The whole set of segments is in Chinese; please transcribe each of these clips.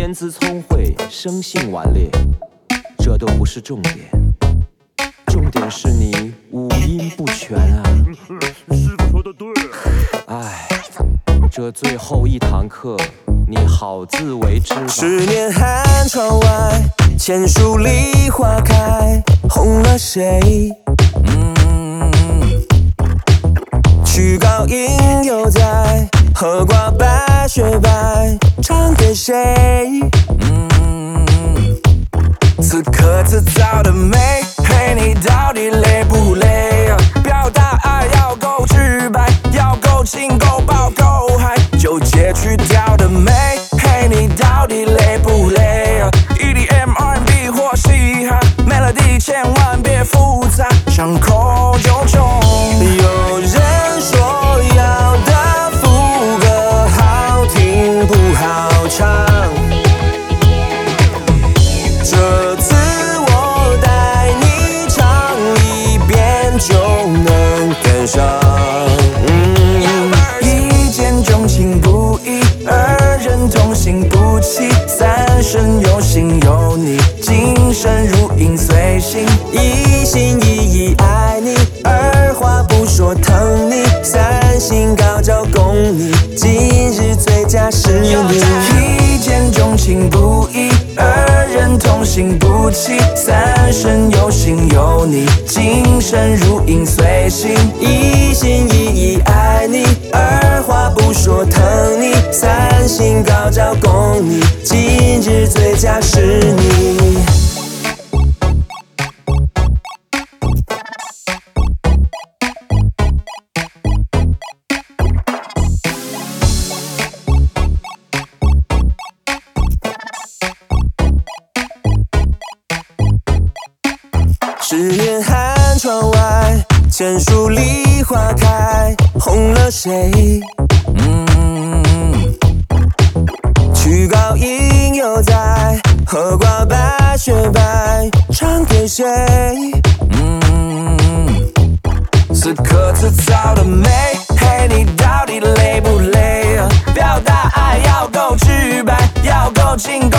天资聪慧，生性顽劣，这都不是重点，重点是你五音不全啊！师傅说的对。唉，这最后一堂课，你好自为之吧。十年寒窗外，千树梨花开，红了谁？曲高音犹在，荷花白雪白，唱给谁？此刻制造的美，陪你到底累不累？表达爱要够直白，要够劲够爆够嗨，纠结去掉的美，陪你到底累不累？EDM R&B 或嘻哈，melody 千万别复杂，伤口上。一见钟情不易，二人同行不弃，三生有幸有你，今生如影随形，一心一意爱你，二话不说疼你，三心高照供你，今日最佳是你。一见钟情不移，二用心不弃，三生有幸有你，今生如影随形，一心一意爱你，二话不说疼你，三心高照供你，今日最佳时十年寒窗外，千树梨花开，红了谁？曲高音犹在，荷瓜白雪白，唱给谁？此刻此造的美，嘿，你到底累不累？表达爱要够直白，要够劲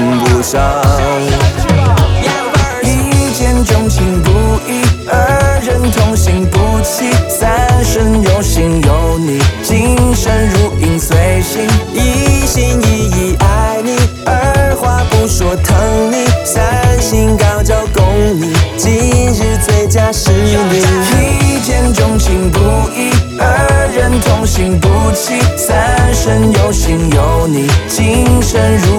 不上。一见钟情不一，二人同行不弃，三生有幸有你，今生如影随形，一心一意爱你，二话不说疼你，三心高照供你，今日最佳是你。一见钟情不一，二人同行不弃，三生有幸有你，今生如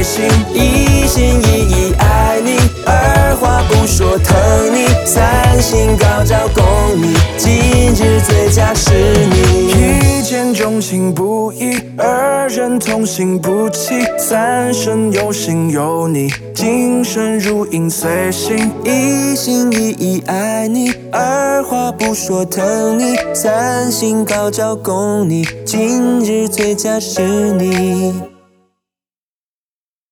影随形，一心一意爱你，二话不说疼你，三心高照供你，今日最佳是你。一见钟情不移，二人同行不弃，三生有幸有你，今生如影随形，一心一意爱你，二话不说疼你，三心高照供你，今日最佳是你。